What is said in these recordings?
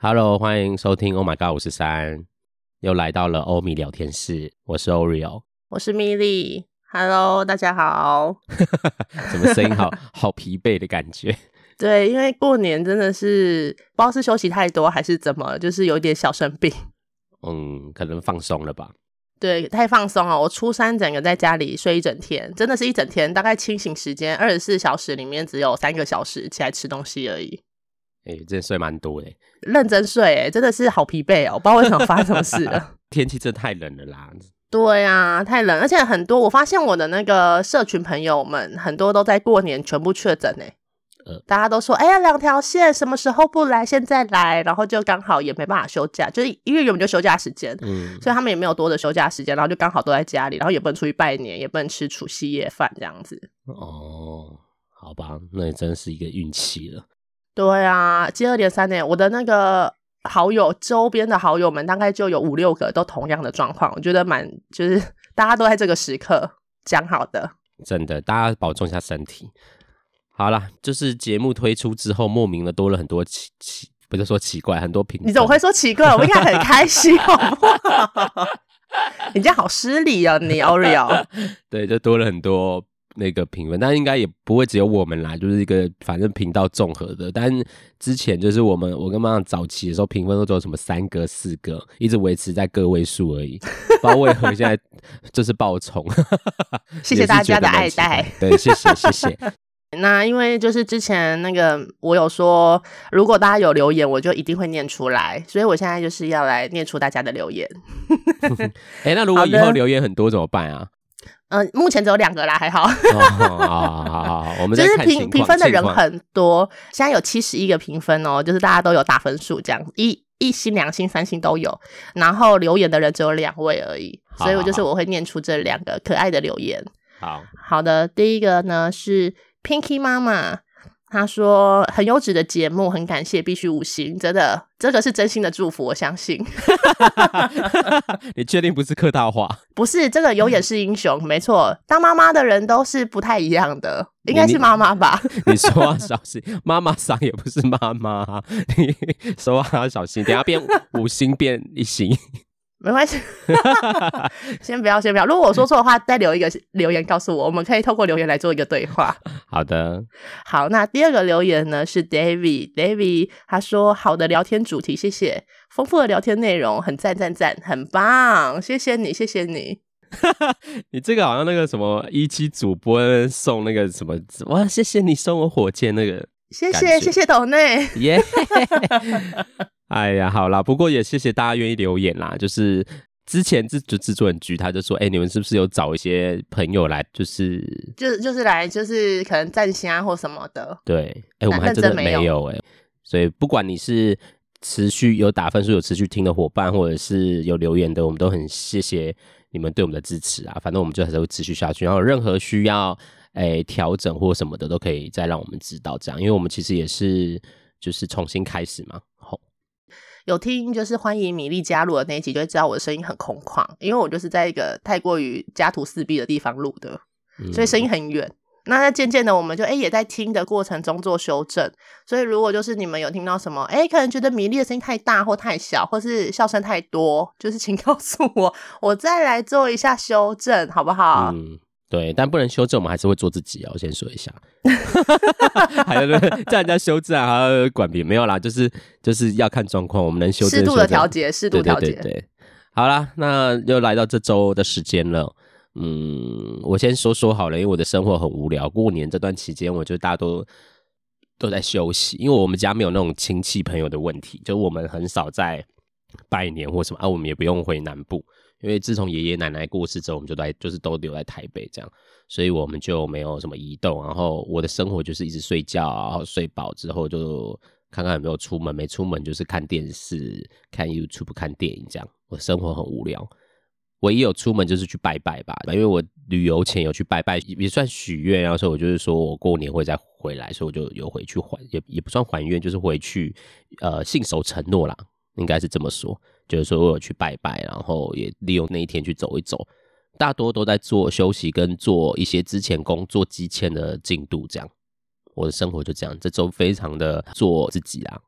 Hello，欢迎收听 Oh My God 五十三，又来到了欧米聊天室，我是 Oreo，我是米莉。Hello，大家好。怎么声音好 好疲惫的感觉？对，因为过年真的是不知道是休息太多还是怎么，就是有点小生病。嗯，可能放松了吧。对，太放松了。我初三整个在家里睡一整天，真的是一整天，大概清醒时间二十四小时里面只有三个小时起来吃东西而已。哎、欸，真的睡蛮多的，认真睡，哎，真的是好疲惫哦，我不知道为什么发生什么事了。天气真的太冷了啦。对啊，太冷，而且很多，我发现我的那个社群朋友们很多都在过年全部确诊哎，呃，大家都说，哎呀，两条线什么时候不来，现在来，然后就刚好也没办法休假，就是因为原本就休假时间，嗯，所以他们也没有多的休假时间，然后就刚好都在家里，然后也不能出去拜年，也不能吃除夕夜饭这样子。哦，好吧，那也真是一个运气了。对啊，接二连三呢，我的那个好友周边的好友们大概就有五六个都同样的状况，我觉得蛮就是 大家都在这个时刻讲好的，真的，大家保重一下身体。好啦，就是节目推出之后，莫名的多了很多奇奇，不是说奇怪，很多评。你怎么会说奇怪？我应该很开心，好不好？你这样好失礼哦，你 Oreo。对，就多了很多。那个评分，但应该也不会只有我们来，就是一个反正频道综合的。但之前就是我们，我跟妈妈早期的时候，评分都只有什么三个、四个，一直维持在个位数而已。不知道为何现在就是爆冲。谢谢大家的爱戴。对，谢谢谢谢。那因为就是之前那个我有说，如果大家有留言，我就一定会念出来。所以我现在就是要来念出大家的留言。哎、欸，那如果以后留言很多怎么办啊？嗯、呃，目前只有两个啦，还好，我们就是评评分的人很多，现在有七十一个评分哦，就是大家都有打分数，这样一一星、两星、三星都有。然后留言的人只有两位而已，所以我就是我会念出这两个可爱的留言。好好的，第一个呢是 Pinky 妈妈。他说很优质的节目，很感谢，必须五星，真的，这个是真心的祝福，我相信。你确定不是客套话？不是，这个有眼是英雄，没错。当妈妈的人都是不太一样的，应该是妈妈吧？你，你说话小心，妈妈桑也不是妈妈，你说话要小心，等下变五星变一星。没关系，先不要，先不要。如果我说错的话，再留一个留言告诉我，我们可以透过留言来做一个对话。好的，好。那第二个留言呢是 David，David 他说好的聊天主题，谢谢，丰富的聊天内容，很赞赞赞，很棒，谢谢你，谢谢你。你这个好像那个什么一期主播送那个什么哇，谢谢你送我火箭那个，谢谢谢谢岛内耶。哎呀，好啦，不过也谢谢大家愿意留言啦。就是之前制就制作人局，他就说，哎、欸，你们是不是有找一些朋友来，就是就是就是来，就是可能占星啊或什么的。对，哎、欸，我们还真的没有哎、欸。所以不管你是持续有打分数、有持续听的伙伴，或者是有留言的，我们都很谢谢你们对我们的支持啊。反正我们就还是会持续下去，然后任何需要哎调整或什么的，都可以再让我们知道这样，因为我们其实也是就是重新开始嘛。有听就是欢迎米粒加入的那一集，就会知道我的声音很空旷，因为我就是在一个太过于家徒四壁的地方录的，所以声音很远。嗯、那渐渐的，我们就哎、欸、也在听的过程中做修正。所以如果就是你们有听到什么，哎、欸，可能觉得米粒的声音太大或太小，或是笑声太多，就是请告诉我，我再来做一下修正，好不好？嗯对，但不能修正，我们还是会做自己啊！我先说一下，还有叫人家修正还要管别人，没有啦，就是就是要看状况，我们能修正，适度的调节，适度调节。对，对好啦，那又来到这周的时间了。嗯，我先说说好了，因为我的生活很无聊。过年这段期间，我觉得大多都都在休息，因为我们家没有那种亲戚朋友的问题，就我们很少在拜年或什么啊，我们也不用回南部。因为自从爷爷奶奶过世之后，我们就在就是都留在台北这样，所以我们就没有什么移动。然后我的生活就是一直睡觉，然后睡饱之后就看看有没有出门，没出门就是看电视、看 YouTube、看电影这样。我生活很无聊，唯一有出门就是去拜拜吧，因为我旅游前有去拜拜，也算许愿。然后所以我就是说我过年会再回来，所以我就有回去还，也也不算还愿，就是回去呃信守承诺啦，应该是这么说。就是说我有去拜拜，然后也利用那一天去走一走，大多都在做休息跟做一些之前工作积欠的进度，这样我的生活就这样，这周非常的做自己啊。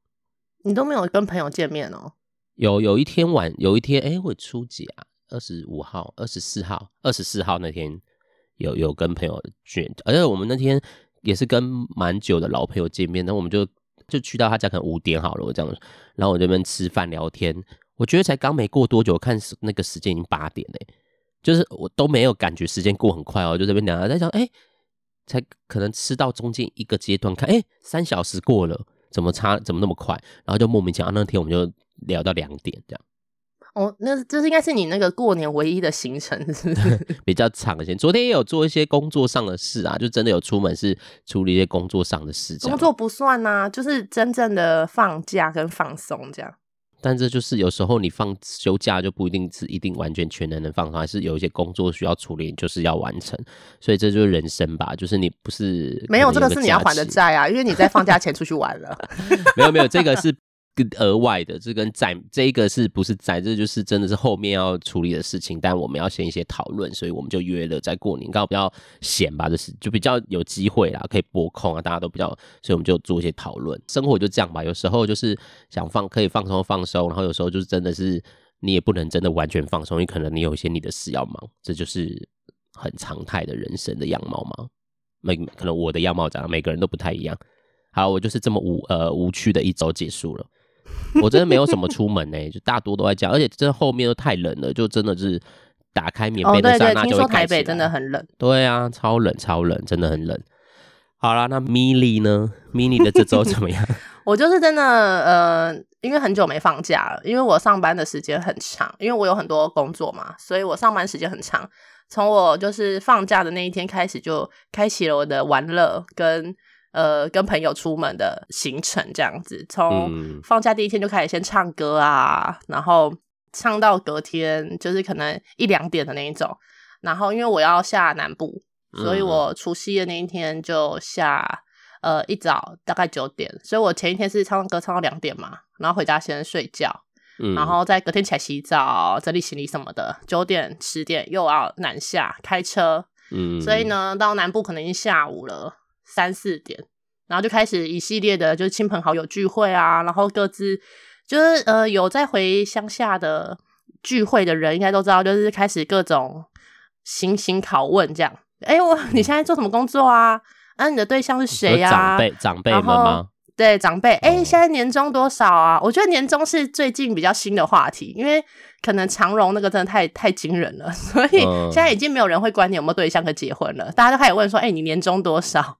你都没有跟朋友见面哦？有有一天晚，有一天，哎、欸，我初几啊？二十五号、二十四号、二十四号那天有有跟朋友聚，而且我们那天也是跟蛮久的老朋友见面，那我们就就去到他家，可能五点好了，我这样，然后我这边吃饭聊天，我觉得才刚没过多久，看那个时间已经八点嘞，就是我都没有感觉时间过很快哦，就这边聊，在想，哎、欸，才可能吃到中间一个阶段，看，哎、欸，三小时过了，怎么差，怎么那么快？然后就莫名其妙，那天我们就聊到两点这样。哦，那这是应该是你那个过年唯一的行程，是不是？比较长一些。昨天也有做一些工作上的事啊，就真的有出门是处理一些工作上的事。工作不算啊，就是真正的放假跟放松这样。但这就是有时候你放休假就不一定是一定完全全能能放松，还是有一些工作需要处理，就是要完成。所以这就是人生吧，就是你不是没有这个是你要还的债啊，因为你在放假前出去玩了。没有没有，这个是。额外的，这跟在这个是不是在？这就是真的是后面要处理的事情，但我们要先一些讨论，所以我们就约了在过年，刚好比较闲吧，就是就比较有机会啦，可以拨空啊，大家都比较，所以我们就做一些讨论。生活就这样吧，有时候就是想放可以放松放松，然后有时候就是真的是你也不能真的完全放松，因为可能你有一些你的事要忙，这就是很常态的人生的样貌嘛。每可能我的样貌长得每个人都不太一样。好，我就是这么无呃无趣的一周结束了。我真的没有什么出门呢、欸，就大多都在家，而且这后面都太冷了，就真的是打开棉被的刹那就会开始。听说台北真的很冷。对啊，超冷超冷，真的很冷。好啦，那米莉呢？米莉的这周怎么样？我就是真的呃，因为很久没放假了，因为我上班的时间很长，因为我有很多工作嘛，所以我上班时间很长。从我就是放假的那一天开始，就开启了我的玩乐跟。呃，跟朋友出门的行程这样子，从放假第一天就开始先唱歌啊，嗯、然后唱到隔天就是可能一两点的那一种。然后因为我要下南部，所以我除夕的那一天就下呃一早大概九点，所以我前一天是唱歌唱到两点嘛，然后回家先睡觉，嗯、然后再隔天起来洗澡、整理行李什么的，九点十点又要南下开车，嗯，所以呢到南部可能已经下午了。三四点，然后就开始一系列的，就是亲朋好友聚会啊，然后各自就是呃有在回乡下的聚会的人，应该都知道，就是开始各种行刑拷问这样。哎，我你现在做什么工作啊？啊，你的对象是谁呀？长辈长辈们吗？对，长辈。哎，现在年终多少啊？我觉得年终是最近比较新的话题，因为可能长荣那个真的太太惊人了，所以现在已经没有人会管你有没有对象和结婚了，大家都开始问说，哎，你年终多少？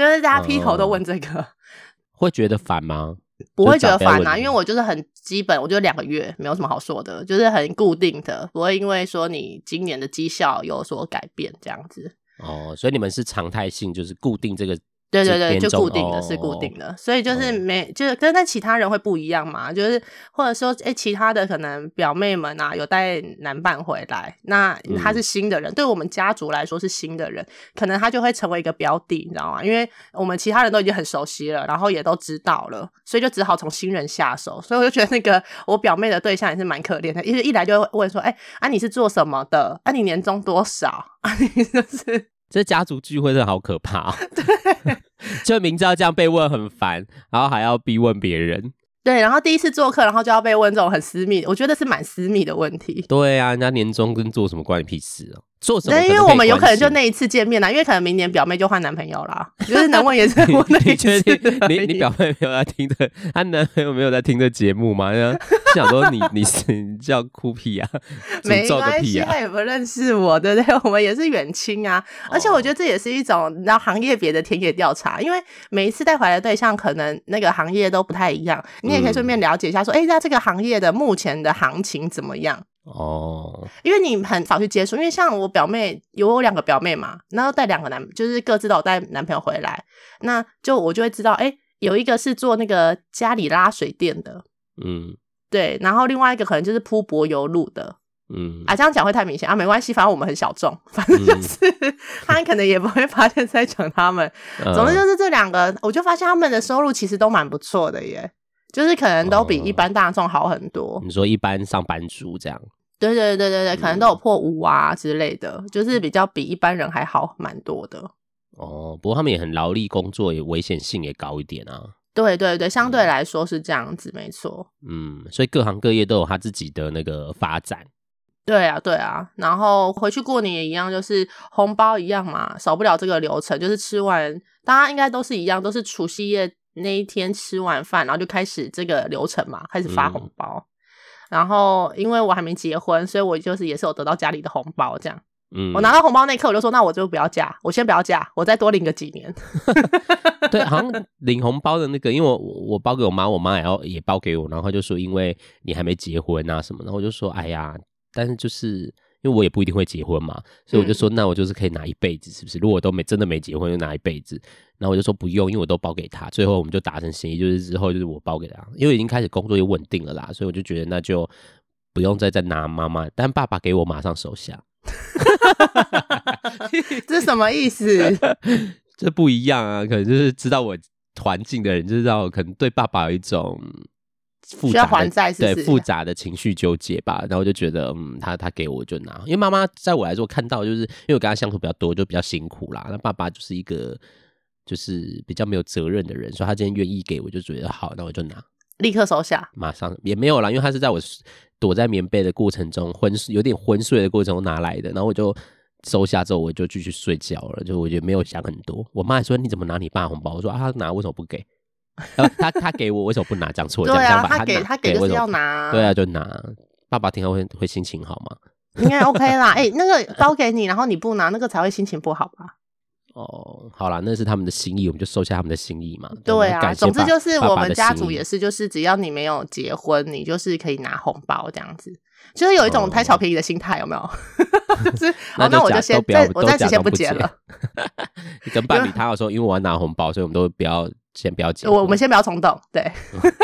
就是大家劈头都问这个，嗯、会觉得烦吗？不会觉得烦啊，因为我就是很基本，我觉得两个月没有什么好说的，就是很固定的，不会因为说你今年的绩效有所改变这样子。哦，所以你们是常态性，就是固定这个。对对对，就固定的、哦、是固定的，所以就是没、哦、就是跟但其他人会不一样嘛，就是或者说哎，其他的可能表妹们啊有带男伴回来，那他是新的人，嗯、对我们家族来说是新的人，可能他就会成为一个标的，你知道吗？因为我们其他人都已经很熟悉了，然后也都知道了，所以就只好从新人下手。所以我就觉得那个我表妹的对象也是蛮可怜的，因为一来就会问说，哎啊你是做什么的？啊你年终多少？啊你就是。这家族聚会真的好可怕哦！对，就明知道这样被问很烦，然后还要逼问别人。对，然后第一次做客，然后就要被问这种很私密，我觉得是蛮私密的问题。对啊，人家年终跟做什么关你屁事哦？做什么？因为我们有可能就那一次见面啦，因为可能明年表妹就换男朋友啦。就是能问也是我那一次。你你表妹没有在听的，她男朋友没有在听的节目吗？想说你 你是你叫哭屁啊？没关系，他也不认识我，对不对？我们也是远亲啊。而且我觉得这也是一种然后行业别的田野调查，因为每一次带回来的对象可能那个行业都不太一样，你也可以顺便了解一下，说哎，那这个行业的目前的行情怎么样？哦，因为你很少去接触，因为像我表妹有我两个表妹嘛，然后带两个男，就是各自都有带男朋友回来，那就我就会知道，哎，有一个是做那个家里拉水电的，嗯，对，然后另外一个可能就是铺柏油路的，嗯，啊，这样讲会太明显啊，没关系，反正我们很小众，反正就是、嗯、他可能也不会发现在讲他们，嗯、总之就是这两个，我就发现他们的收入其实都蛮不错的耶。就是可能都比一般大众好很多。哦。你说一般上班族这样？对对对对对，可能都有破五啊之类的，嗯、就是比较比一般人还好蛮多的。哦，不过他们也很劳力工作，也危险性也高一点啊。对对对，相对来说是这样子，没错。嗯，所以各行各业都有他自己的那个发展。对啊，对啊。然后回去过年也一样，就是红包一样嘛，少不了这个流程，就是吃完，大家应该都是一样，都是除夕夜那一天吃完饭，然后就开始这个流程嘛，开始发红包。嗯、然后因为我还没结婚，所以我就是也是有得到家里的红包这样。嗯，我拿到红包那一刻，我就说，那我就不要嫁，我先不要嫁，我再多领个几年。对，好像领红包的那个，因为我我包给我妈，我妈也要也包给我，然后就说，因为你还没结婚啊什么的，然后我就说，哎呀，但是就是因为我也不一定会结婚嘛，所以我就说，那我就是可以拿一辈子，是不是？如果都没真的没结婚，就拿一辈子。然后我就说不用，因为我都包给他。最后我们就达成协议，就是之后就是我包给他，因为已经开始工作又稳定了啦，所以我就觉得那就不用再再拿妈妈，但爸爸给我马上收下。这什么意思？这不一样啊，可能就是知道我环境的人，就知道可能对爸爸有一种复杂的对复杂的情绪纠结吧。然后就觉得，嗯，他他给我就拿，因为妈妈在我来说看到，就是因为我跟他相处比较多，就比较辛苦啦。那爸爸就是一个就是比较没有责任的人，所以他今天愿意给我，就觉得好，那我就拿，立刻收下，马上也没有啦，因为他是在我。躲在棉被的过程中，昏有点昏睡的过程中拿来的，然后我就收下之后，我就继续睡觉了。就我觉得没有想很多。我妈还说：“你怎么拿你爸红包？”我说：“啊，他拿为什么不给？他他给我为什么不拿？讲错了，讲讲吧。他给他给就是要拿，对啊，就拿。爸爸听后会会心情好吗？应该 OK 啦。哎、欸，那个包给你，然后你不拿，那个才会心情不好吧？哦，好啦，那是他们的心意，我们就收下他们的心意嘛。对啊，总之就是我们家族也是，就是只要你没有结婚，你就是可以拿红包这样子，就是有一种贪小便宜的心态，有没有？就是，那那我就先在我暂时先不结了。你跟伴侣他有说，因为我要拿红包，所以我们都不要先不要结。我我们先不要冲动，对。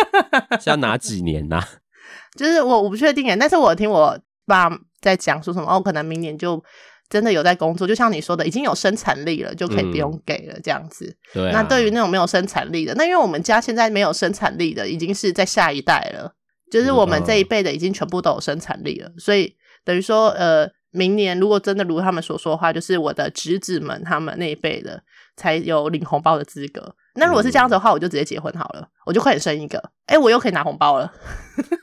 是要哪几年呐？就是我我不确定耶，但是我听我爸在讲说什么哦，可能明年就。真的有在工作，就像你说的，已经有生产力了，就可以不用给了这样子。嗯、对、啊，那对于那种没有生产力的，那因为我们家现在没有生产力的，已经是在下一代了，就是我们这一辈的已经全部都有生产力了，嗯、所以等于说，呃，明年如果真的如他们所说的话，就是我的侄子们他们那一辈的才有领红包的资格。那如果是这样子的话，我就直接结婚好了，我就快点生一个，哎、欸，我又可以拿红包了。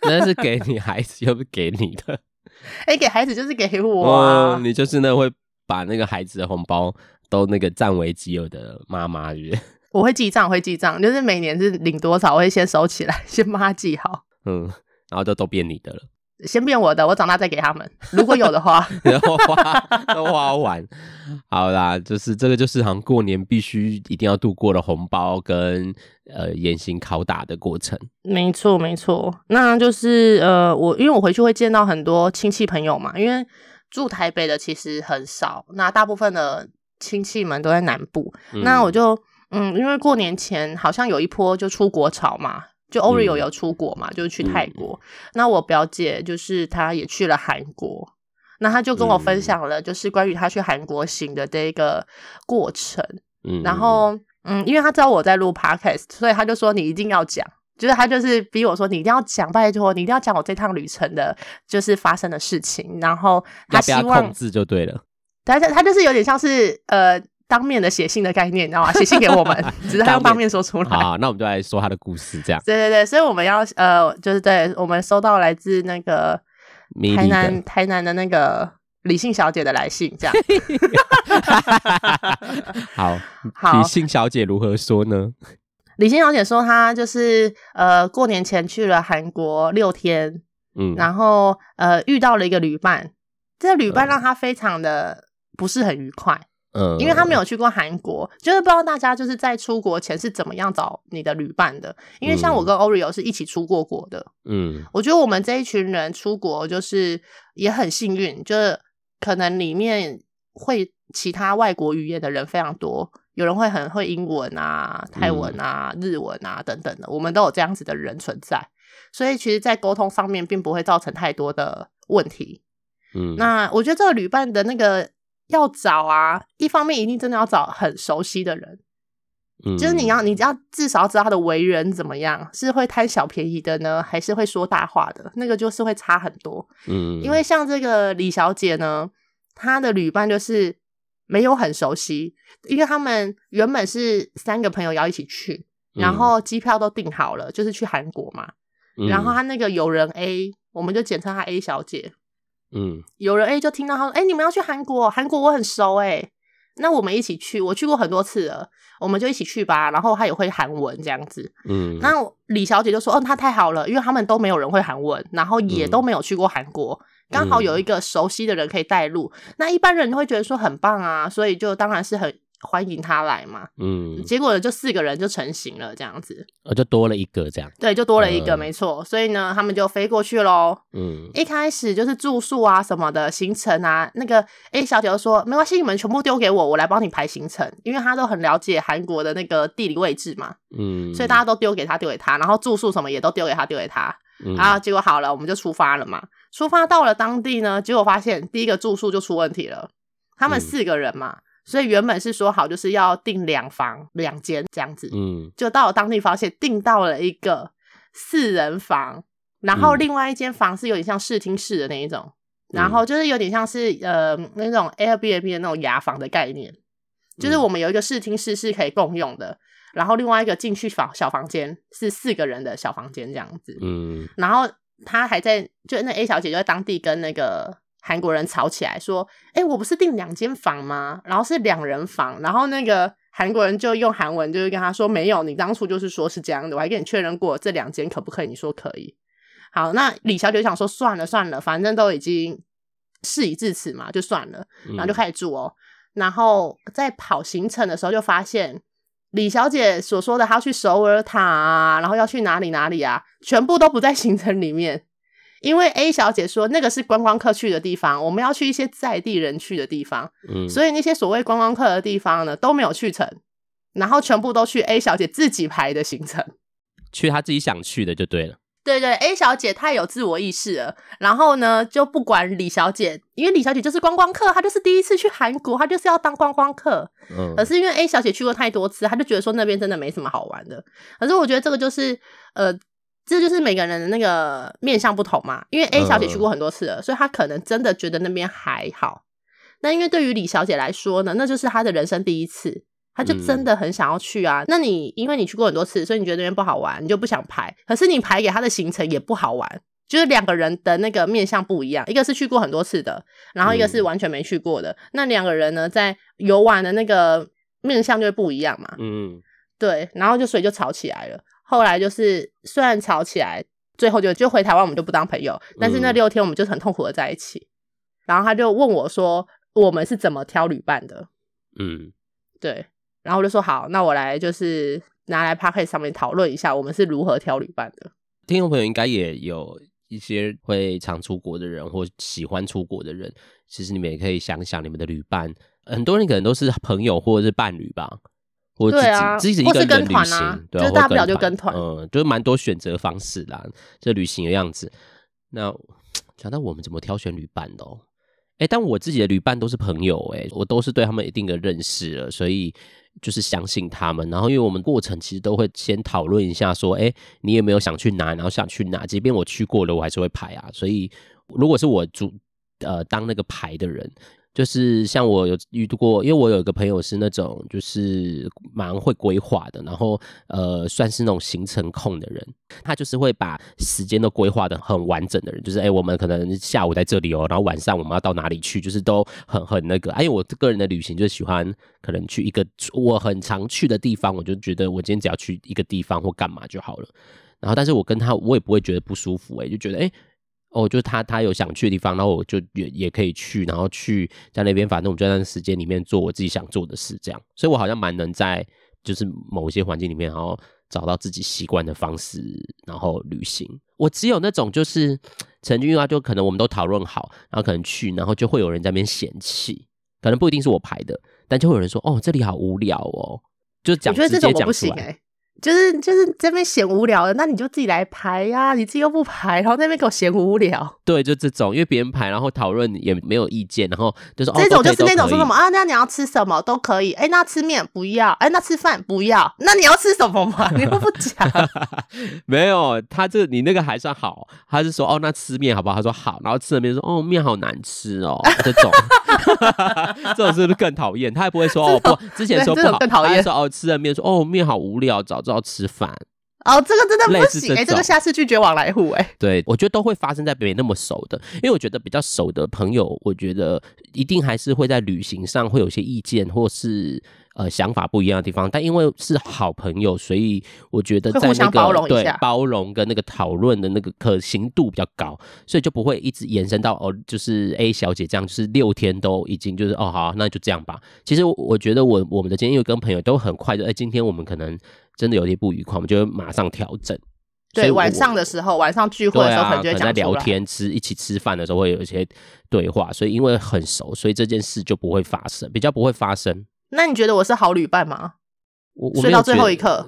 那是 给你孩子，又不是给你的。哎、欸，给孩子就是给我啊！嗯、你就是那会把那个孩子的红包都那个占为己有的妈妈，是不是？我会记账，会记账，就是每年是领多少，我会先收起来，先帮他记好。嗯，然后就都变你的了。先变我的，我长大再给他们。如果有的话，然后花都花完。好啦，就是这个，就是好像过年必须一定要度过的红包跟呃严刑拷打的过程。没错，没错。那就是呃，我因为我回去会见到很多亲戚朋友嘛，因为住台北的其实很少，那大部分的亲戚们都在南部。嗯、那我就嗯，因为过年前好像有一波就出国潮嘛。就 Oreo 有出国嘛，嗯、就是去泰国。嗯、那我表姐就是她也去了韩国，那她就跟我分享了，就是关于她去韩国行的这一个过程。嗯，然后嗯，因为她知道我在录 Podcast，所以她就说你一定要讲，就是她就是逼我说你一定要讲，拜托你一定要讲我这趟旅程的，就是发生的事情。然后她希望控制就对了，她她就是有点像是呃。当面的写信的概念，你知道吗？写信给我们，只是他用当面说出来。好，那我们就来说他的故事，这样。对对对，所以我们要呃，就是对我们收到来自那个台南台南的那个李姓小姐的来信，这样。好，好，李姓小姐如何说呢？李姓小姐说，她就是呃，过年前去了韩国六天，嗯，然后呃，遇到了一个旅伴，这个旅伴让她非常的不是很愉快。嗯，因为他没有去过韩国，就是不知道大家就是在出国前是怎么样找你的旅伴的。因为像我跟 Oreo 是一起出过国的，嗯，我觉得我们这一群人出国就是也很幸运，就是可能里面会其他外国语言的人非常多，有人会很会英文啊、泰文啊、日文啊等等的，我们都有这样子的人存在，所以其实，在沟通上面并不会造成太多的问题。嗯，那我觉得这个旅伴的那个。要找啊，一方面一定真的要找很熟悉的人，嗯，就是你要，你要至少要知道他的为人怎么样，是会贪小便宜的呢，还是会说大话的？那个就是会差很多，嗯，因为像这个李小姐呢，她的旅伴就是没有很熟悉，因为他们原本是三个朋友要一起去，然后机票都订好了，就是去韩国嘛。嗯、然后他那个友人 A，我们就简称他 A 小姐。嗯，有人 A 就听到他说：“哎、欸，你们要去韩国？韩国我很熟哎、欸，那我们一起去。我去过很多次了，我们就一起去吧。”然后他也会韩文这样子。嗯，那李小姐就说：“哦，他太好了，因为他们都没有人会韩文，然后也都没有去过韩国，刚、嗯、好有一个熟悉的人可以带路。嗯、那一般人会觉得说很棒啊，所以就当然是很。”欢迎他来嘛，嗯，结果就四个人就成型了，这样子，呃，就多了一个这样，对，就多了一个，嗯、没错，所以呢，他们就飞过去喽，嗯，一开始就是住宿啊什么的行程啊，那个 A 小姐就说没关系，你们全部丢给我，我来帮你排行程，因为他都很了解韩国的那个地理位置嘛，嗯，所以大家都丢给他，丢给他，然后住宿什么也都丢给他，丢给他，嗯、然后结果好了，我们就出发了嘛，出发到了当地呢，结果发现第一个住宿就出问题了，他们四个人嘛。嗯所以原本是说好就是要订两房两间这样子，嗯，就到了当地发现订到了一个四人房，然后另外一间房是有点像视听室的那一种，嗯、然后就是有点像是呃那种 Airbnb 的那种雅房的概念，就是我们有一个视听室是可以共用的，然后另外一个进去房小房间是四个人的小房间这样子，嗯，然后他还在就那 A 小姐就在当地跟那个。韩国人吵起来说：“哎、欸，我不是订两间房吗？然后是两人房，然后那个韩国人就用韩文就是跟他说：没有，你当初就是说是这样的，我还跟你确认过这两间可不可以？你说可以。好，那李小姐想说算了算了，反正都已经事已至此嘛，就算了，然后就开始住哦。嗯、然后在跑行程的时候就发现李小姐所说的她要去首尔塔啊，然后要去哪里哪里啊，全部都不在行程里面。”因为 A 小姐说那个是观光客去的地方，我们要去一些在地人去的地方，嗯，所以那些所谓观光客的地方呢都没有去成，然后全部都去 A 小姐自己排的行程，去她自己想去的就对了。对对，A 小姐太有自我意识了，然后呢就不管李小姐，因为李小姐就是观光客，她就是第一次去韩国，她就是要当观光客，嗯，可是因为 A 小姐去过太多次，她就觉得说那边真的没什么好玩的，可是我觉得这个就是呃。这就是每个人的那个面向不同嘛，因为 A 小姐去过很多次了，嗯、所以她可能真的觉得那边还好。那因为对于李小姐来说呢，那就是她的人生第一次，她就真的很想要去啊。嗯、那你因为你去过很多次，所以你觉得那边不好玩，你就不想排。可是你排给她的行程也不好玩，就是两个人的那个面向不一样，一个是去过很多次的，然后一个是完全没去过的。嗯、那两个人呢，在游玩的那个面向就会不一样嘛。嗯，对，然后就所以就吵起来了。后来就是虽然吵起来，最后就就回台湾，我们就不当朋友。但是那六天我们就很痛苦的在一起。嗯、然后他就问我说：“我们是怎么挑旅伴的？”嗯，对。然后我就说：“好，那我来就是拿来 Podcast 上面讨论一下，我们是如何挑旅伴的。”听众朋友应该也有一些会常出国的人，或喜欢出国的人。其实你们也可以想想，你们的旅伴，很多人可能都是朋友或者是伴侣吧。或自己、啊、自己一个人旅行，啊、对、啊，就大不了就跟团，嗯，就是蛮多选择方式啦，这旅行的样子。那讲到我们怎么挑选旅伴的，哎、欸，但我自己的旅伴都是朋友、欸，哎，我都是对他们一定的认识了，所以就是相信他们。然后，因为我们过程其实都会先讨论一下，说，哎、欸，你有没有想去哪？然后想去哪？即便我去过了，我还是会排啊。所以，如果是我主呃当那个排的人。就是像我有遇到过，因为我有一个朋友是那种就是蛮会规划的，然后呃算是那种行程控的人，他就是会把时间都规划得很完整的人，就是哎、我们可能下午在这里哦，然后晚上我们要到哪里去，就是都很很那个。哎，因为我个人的旅行就喜欢可能去一个我很常去的地方，我就觉得我今天只要去一个地方或干嘛就好了。然后但是我跟他我也不会觉得不舒服、欸，哎就觉得哎。哦，就是他他有想去的地方，然后我就也也可以去，然后去在那边，反正我们就在那段时间里面做我自己想做的事，这样。所以我好像蛮能在就是某些环境里面，然后找到自己习惯的方式，然后旅行。我只有那种就是曾经啊，就可能我们都讨论好，然后可能去，然后就会有人在那边嫌弃，可能不一定是我排的，但就会有人说：“哦，这里好无聊哦。”就讲，我觉得这种我不行哎。就是就是这边嫌无聊的，那你就自己来排呀、啊！你自己又不排，然后那边给我嫌无聊。对，就这种，因为别人排，然后讨论也没有意见，然后就说这种就是那种说什么啊？那你要吃什么都可以。哎，那吃面不要，哎，那吃饭不要。那你要吃什么嘛？你又不讲。没有，他这你那个还算好，他是说哦，那吃面好不好？他说好，然后吃了面说哦，面好难吃哦，这种 这种是不是更讨厌？他也不会说哦不，之前说不好，更讨厌说哦吃了面说哦面好无聊，找。之后吃饭。哦，这个真的不行哎、欸，这个下次拒绝往来户哎、欸。对，我觉得都会发生在没那么熟的，因为我觉得比较熟的朋友，我觉得一定还是会在旅行上会有些意见，或是呃想法不一样的地方。但因为是好朋友，所以我觉得在那个对包容跟那个讨论的那个可行度比较高，所以就不会一直延伸到哦，就是 A 小姐这样，就是六天都已经就是哦好、啊，那就这样吧。其实我觉得我我们的今天又跟朋友都很快就哎，今天我们可能。真的有些不愉快，我们就会马上调整。对，晚上的时候，晚上聚会的时候，可能就。在聊天、吃一起吃饭的时候，会有一些对话。所以因为很熟，所以这件事就不会发生，比较不会发生。那你觉得我是好旅伴吗？我我睡到最后一刻。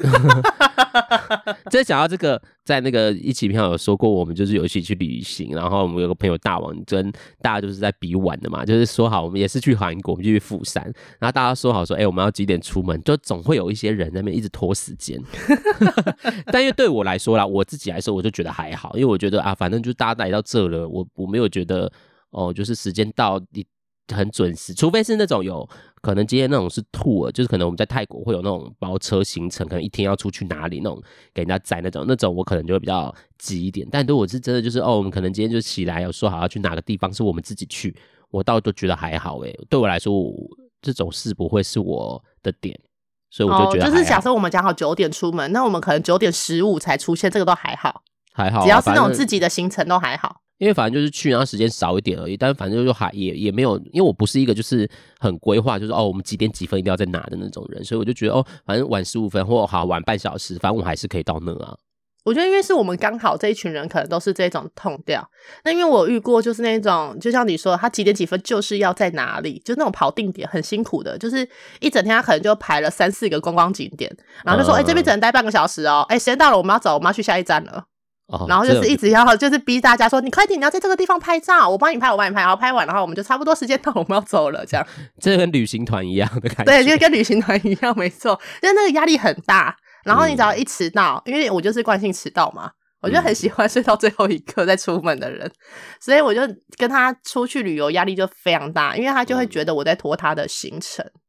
在讲到这个，在那个一起票有说过，我们就是有一起去旅行，然后我们有个朋友大王跟大家就是在比晚的嘛，就是说好我们也是去韩国，我们就去釜山，然后大家说好说，哎、欸，我们要几点出门？就总会有一些人在那边一直拖时间。但因为对我来说啦，我自己来说，我就觉得还好，因为我觉得啊，反正就大家来到这了，我我没有觉得哦，就是时间到你。很准时，除非是那种有可能今天那种是 tour，就是可能我们在泰国会有那种包车行程，可能一天要出去哪里那种给人家载那种，那种我可能就会比较急一点。但如果是真的就是哦，我们可能今天就起来有说好要去哪个地方，是我们自己去，我倒都觉得还好诶。对我来说，这种事不会是我的点，所以我就觉得、哦、就是假设我们讲好九点出门，那我们可能九点十五才出现，这个都还好，还好、啊，只要是那种自己的行程都还好。因为反正就是去，然后时间少一点而已。但是反正就还也也没有，因为我不是一个就是很规划，就是哦，我们几点几分一定要在哪的那种人，所以我就觉得哦，反正晚十五分或好晚半小时，反正我还是可以到那啊。我觉得因为是我们刚好这一群人可能都是这种痛调。那因为我遇过就是那种，就像你说，他几点几分就是要在哪里，就那种跑定点很辛苦的，就是一整天他可能就排了三四个观光景点，然后就说，哎、嗯欸，这边只能待半个小时哦，哎、欸，时间到了，我们要走，我们要去下一站了。哦、然后就是一直要，就是逼大家说，你快点，你要在这个地方拍照，我帮你拍，我帮你拍，然后拍完，然后我们就差不多时间到，我们要走了，这样。这跟旅行团一样的感觉。对，就跟旅行团一样，没错，就是那个压力很大。然后你只要一迟到，嗯、因为我就是惯性迟到嘛，我就很喜欢睡到最后一刻再出门的人，嗯、所以我就跟他出去旅游压力就非常大，因为他就会觉得我在拖他的行程。嗯、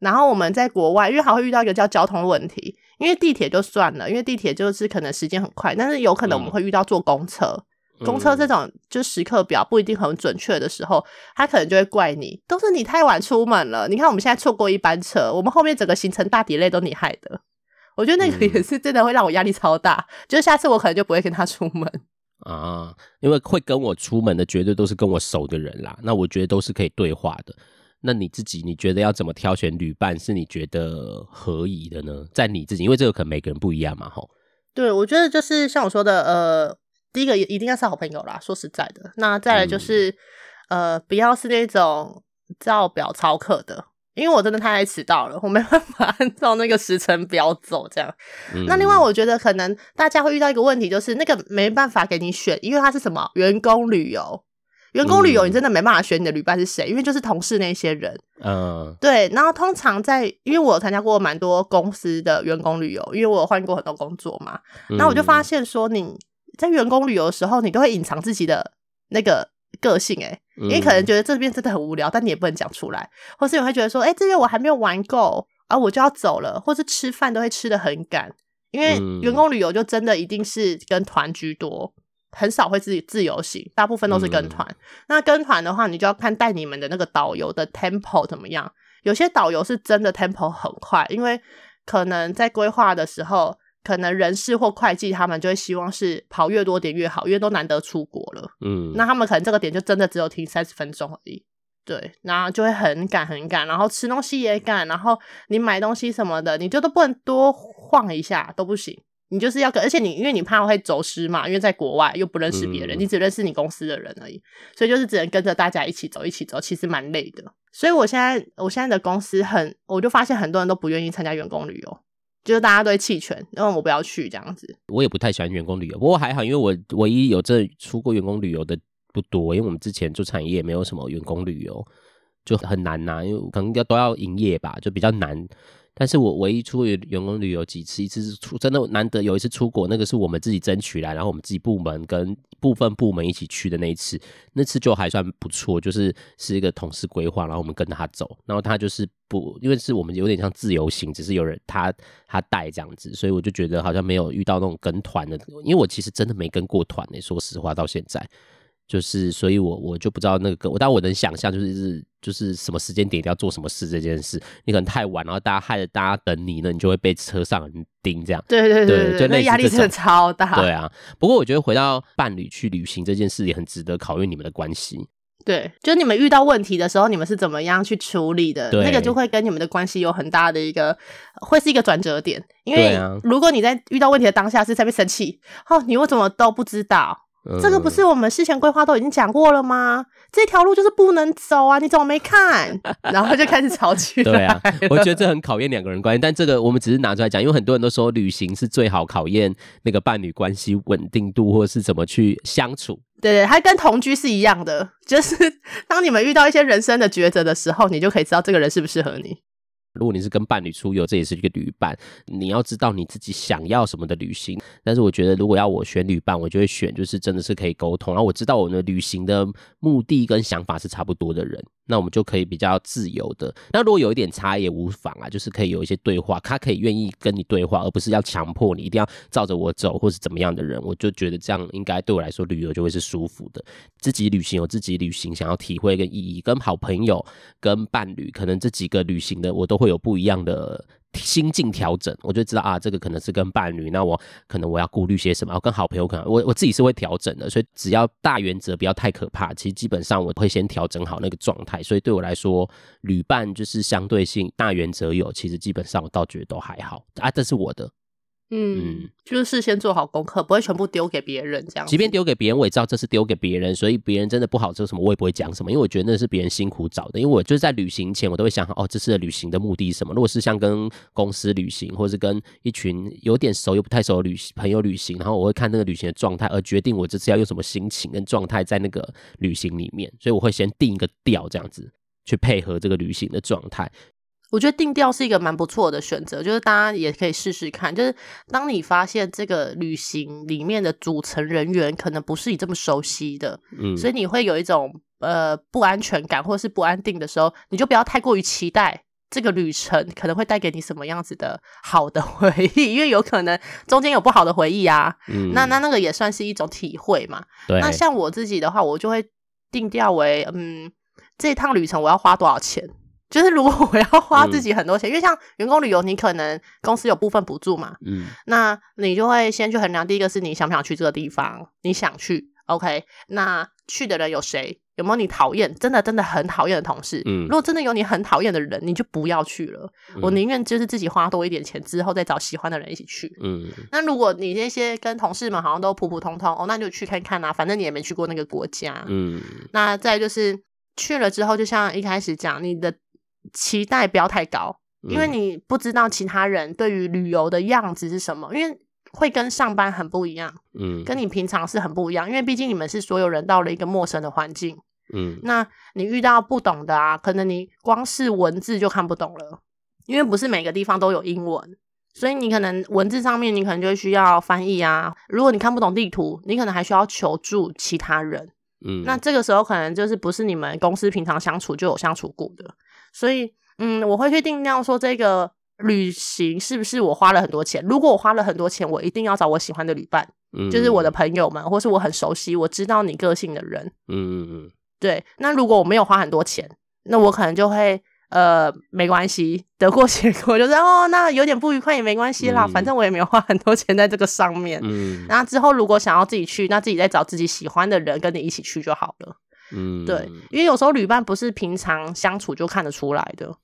然后我们在国外，因为还会遇到一个叫交通问题。因为地铁就算了，因为地铁就是可能时间很快，但是有可能我们会遇到坐公车，嗯、公车这种就时刻表不一定很准确的时候，他可能就会怪你，都是你太晚出门了。你看我们现在错过一班车，我们后面整个行程大 delay 都你害的。我觉得那个也是真的会让我压力超大，嗯、就是下次我可能就不会跟他出门 啊，因为会跟我出门的绝对都是跟我熟的人啦，那我觉得都是可以对话的。那你自己，你觉得要怎么挑选旅伴是你觉得合宜的呢？在你自己，因为这个可能每个人不一样嘛，吼。对，我觉得就是像我说的，呃，第一个一定要是好朋友啦。说实在的，那再来就是，嗯、呃，不要是那种照表操课的，因为我真的太爱迟到了，我没办法 按照那个时程表走这样。嗯、那另外，我觉得可能大家会遇到一个问题，就是那个没办法给你选，因为它是什么员工旅游。员工旅游，你真的没办法选你的旅伴是谁，嗯、因为就是同事那些人。嗯，对。然后通常在，因为我有参加过蛮多公司的员工旅游，因为我有换过很多工作嘛。那、嗯、我就发现说，你在员工旅游的时候，你都会隐藏自己的那个个性、欸，诶，因为可能觉得这边真的很无聊，但你也不能讲出来，或是你会觉得说，哎、欸，这边我还没有玩够，啊，我就要走了，或是吃饭都会吃得很赶，因为员工旅游就真的一定是跟团居多。很少会自己自由行，大部分都是跟团。嗯、那跟团的话，你就要看带你们的那个导游的 tempo 怎么样。有些导游是真的 tempo 很快，因为可能在规划的时候，可能人事或会计他们就会希望是跑越多点越好，因为都难得出国了。嗯，那他们可能这个点就真的只有停三十分钟而已。对，然后就会很赶很赶，然后吃东西也赶，然后你买东西什么的，你就都不能多晃一下都不行。你就是要跟，而且你因为你怕会走失嘛，因为在国外又不认识别人，嗯、你只认识你公司的人而已，所以就是只能跟着大家一起走，一起走，其实蛮累的。所以我现在我现在的公司很，我就发现很多人都不愿意参加员工旅游，就是大家都会弃权，因为我不要去这样子。我也不太喜欢员工旅游，不过还好，因为我唯一有这出过员工旅游的不多，因为我们之前做产业也没有什么员工旅游，就很难呐、啊，因为可能要都要营业吧，就比较难。但是我唯一出去员工旅游几次，一次是出真的难得有一次出国，那个是我们自己争取来，然后我们自己部门跟部分部门一起去的那一次，那次就还算不错，就是是一个同事规划，然后我们跟着他走，然后他就是不，因为是我们有点像自由行，只是有人他他带这样子，所以我就觉得好像没有遇到那种跟团的，因为我其实真的没跟过团诶，说实话到现在。就是，所以我我就不知道那个，我但我能想象，就是就是什么时间点要做什么事这件事，你可能太晚，然后大家害得大家等你呢，你就会被车上人盯这样。对对对对，那压力真的超大。对啊，不过我觉得回到伴侣去旅行这件事也很值得考验你们的关系。对，就是你们遇到问题的时候，你们是怎么样去处理的？那个就会跟你们的关系有很大的一个，会是一个转折点。因为如果你在遇到问题的当下是在被生气，哦，你为什么都不知道？这个不是我们事前规划都已经讲过了吗？这条路就是不能走啊！你怎么没看？然后就开始吵起来。对啊，我觉得这很考验两个人关系。但这个我们只是拿出来讲，因为很多人都说旅行是最好考验那个伴侣关系稳定度，或者是怎么去相处。对对，它跟同居是一样的，就是当你们遇到一些人生的抉择的时候，你就可以知道这个人适不适合你。如果你是跟伴侣出游，这也是一个旅伴，你要知道你自己想要什么的旅行。但是我觉得，如果要我选旅伴，我就会选就是真的是可以沟通，然后我知道我的旅行的目的跟想法是差不多的人。那我们就可以比较自由的。那如果有一点差也无妨啊，就是可以有一些对话，他可以愿意跟你对话，而不是要强迫你一定要照着我走，或是怎么样的人。我就觉得这样应该对我来说旅游就会是舒服的。自己旅行有自己旅行想要体会跟意义，跟好朋友、跟伴侣，可能这几个旅行的我都会有不一样的。心境调整，我就知道啊，这个可能是跟伴侣，那我可能我要顾虑些什么？跟好朋友可能我我自己是会调整的，所以只要大原则不要太可怕，其实基本上我会先调整好那个状态。所以对我来说，旅伴就是相对性大原则有，其实基本上我倒觉得都还好啊，这是我的。嗯，就是事先做好功课，不会全部丢给别人这样。即便丢给别人，我也知道这是丢给别人，所以别人真的不好做什么，我也不会讲什么，因为我觉得那是别人辛苦找的。因为我就是在旅行前，我都会想好，哦，这次的旅行的目的是什么？如果是像跟公司旅行，或是跟一群有点熟又不太熟的旅行朋友旅行，然后我会看那个旅行的状态，而决定我这次要用什么心情跟状态在那个旅行里面。所以我会先定一个调，这样子去配合这个旅行的状态。我觉得定调是一个蛮不错的选择，就是大家也可以试试看。就是当你发现这个旅行里面的组成人员可能不是你这么熟悉的，嗯，所以你会有一种呃不安全感或是不安定的时候，你就不要太过于期待这个旅程可能会带给你什么样子的好的 回忆，因为有可能中间有不好的回忆啊。嗯，那那那个也算是一种体会嘛。对。那像我自己的话，我就会定调为嗯，这一趟旅程我要花多少钱。就是如果我要花自己很多钱，嗯、因为像员工旅游，你可能公司有部分补助嘛，嗯，那你就会先去衡量，第一个是你想不想去这个地方，你想去，OK，那去的人有谁？有没有你讨厌，真的真的很讨厌的同事？嗯，如果真的有你很讨厌的人，你就不要去了。嗯、我宁愿就是自己花多一点钱之后再找喜欢的人一起去。嗯，那如果你那些跟同事们好像都普普通通，哦，那就去看看啊，反正你也没去过那个国家。嗯，那再就是去了之后，就像一开始讲你的。期待不要太高，因为你不知道其他人对于旅游的样子是什么，因为会跟上班很不一样，嗯，跟你平常是很不一样，因为毕竟你们是所有人到了一个陌生的环境，嗯，那你遇到不懂的啊，可能你光是文字就看不懂了，因为不是每个地方都有英文，所以你可能文字上面你可能就需要翻译啊，如果你看不懂地图，你可能还需要求助其他人，嗯，那这个时候可能就是不是你们公司平常相处就有相处过的。所以，嗯，我会去定量说这个旅行是不是我花了很多钱。如果我花了很多钱，我一定要找我喜欢的旅伴，嗯，就是我的朋友们，或是我很熟悉、我知道你个性的人，嗯嗯嗯，对。那如果我没有花很多钱，那我可能就会，呃，没关系，得过且过，就是哦，那有点不愉快也没关系啦，嗯，反正我也没有花很多钱在这个上面。嗯，那之后如果想要自己去，那自己再找自己喜欢的人跟你一起去就好了。嗯，对，因为有时候旅伴不是平常相处就看得出来的，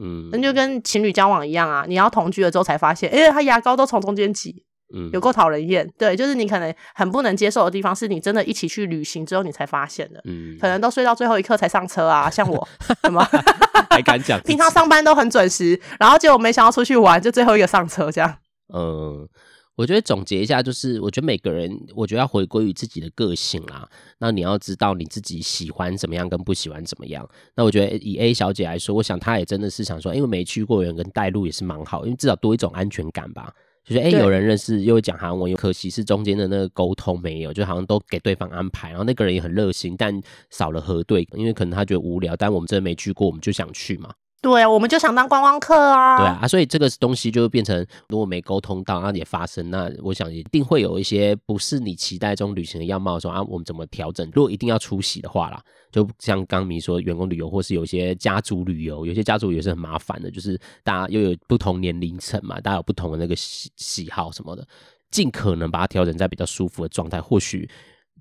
嗯，那就跟情侣交往一样啊，你要同居了之后才发现，哎，他牙膏都从中间挤，嗯，有够讨人厌。对，就是你可能很不能接受的地方，是你真的一起去旅行之后你才发现的，嗯，可能都睡到最后一刻才上车啊，像我，什么还敢讲？平常上班都很准时，然后结果没想到出去玩就最后一个上车这样，嗯。我觉得总结一下，就是我觉得每个人，我觉得要回归于自己的个性啦。那你要知道你自己喜欢怎么样，跟不喜欢怎么样。那我觉得以 A 小姐来说，我想她也真的是想说，因为没去过人跟带路也是蛮好，因为至少多一种安全感吧。就是哎，有人认识又会讲韩文，又可惜是中间的那个沟通没有，就好像都给对方安排，然后那个人也很热心，但少了核对，因为可能他觉得无聊，但我们真的没去过，我们就想去嘛。对啊，我们就想当观光客啊。对啊，所以这个东西就会变成，如果没沟通到，那也发生，那我想一定会有一些不是你期待中旅行的样貌的时候啊，我们怎么调整？如果一定要出席的话啦，就像刚明说，员工旅游或是有些家族旅游，有些家族也是很麻烦的，就是大家又有不同年龄层嘛，大家有不同的那个喜喜好什么的，尽可能把它调整在比较舒服的状态，或许。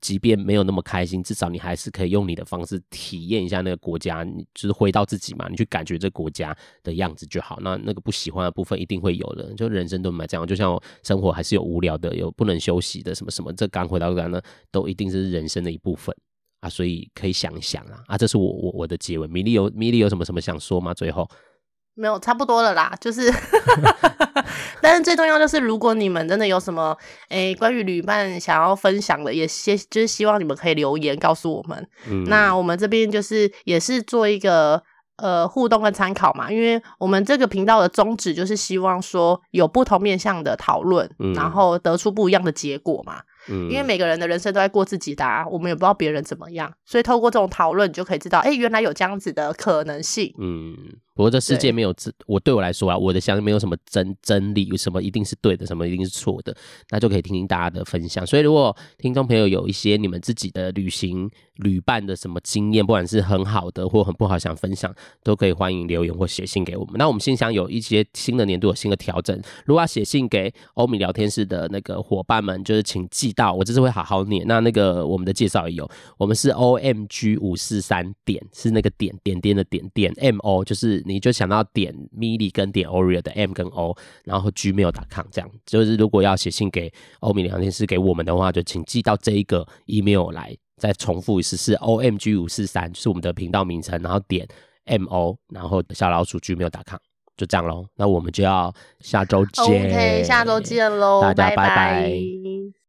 即便没有那么开心，至少你还是可以用你的方式体验一下那个国家，你就是回到自己嘛，你去感觉这国家的样子就好。那那个不喜欢的部分一定会有的，就人生都蛮这样。就像生活还是有无聊的，有不能休息的，什么什么，这刚回到家呢，都一定是人生的一部分啊。所以可以想一想啊，啊，这是我我我的结尾。米粒有米粒有什么什么想说吗？最后。没有，差不多了啦，就是，但是最重要就是，如果你们真的有什么诶关于旅伴想要分享的，也希就是希望你们可以留言告诉我们。嗯，那我们这边就是也是做一个呃互动跟参考嘛，因为我们这个频道的宗旨就是希望说有不同面向的讨论，嗯，然后得出不一样的结果嘛。嗯，因为每个人的人生都在过自己的啊，我们也不知道别人怎么样，所以透过这种讨论，你就可以知道，哎，原来有这样子的可能性。嗯。不过这世界没有真，我对我来说啊，我的想没有什么真真理，有什么一定是对的，什么一定是错的，那就可以听听大家的分享。所以如果听众朋友有一些你们自己的旅行旅伴的什么经验，不管是很好的或很不好想分享，都可以欢迎留言或写信给我们。那我们信箱有一些新的年度有新的调整，如果要写信给欧米聊天室的那个伙伴们，就是请寄到，我这次会好好念。那那个我们的介绍也有，我们是 O M G 五四三点，是那个点点点的点点 M O，就是。你就想到点 Milly 跟点 Oreo 的 M 跟 O，然后 Gmail.com 这样，就是如果要写信给欧米聊天室给我们的话，就请寄到这一个 email 来。再重复一次是 OMG 五四三，是我们的频道名称，然后点 MO，然后小老鼠 Gmail.com，就这样喽。那我们就要下周见，OK，下周见喽，大家拜拜。拜拜。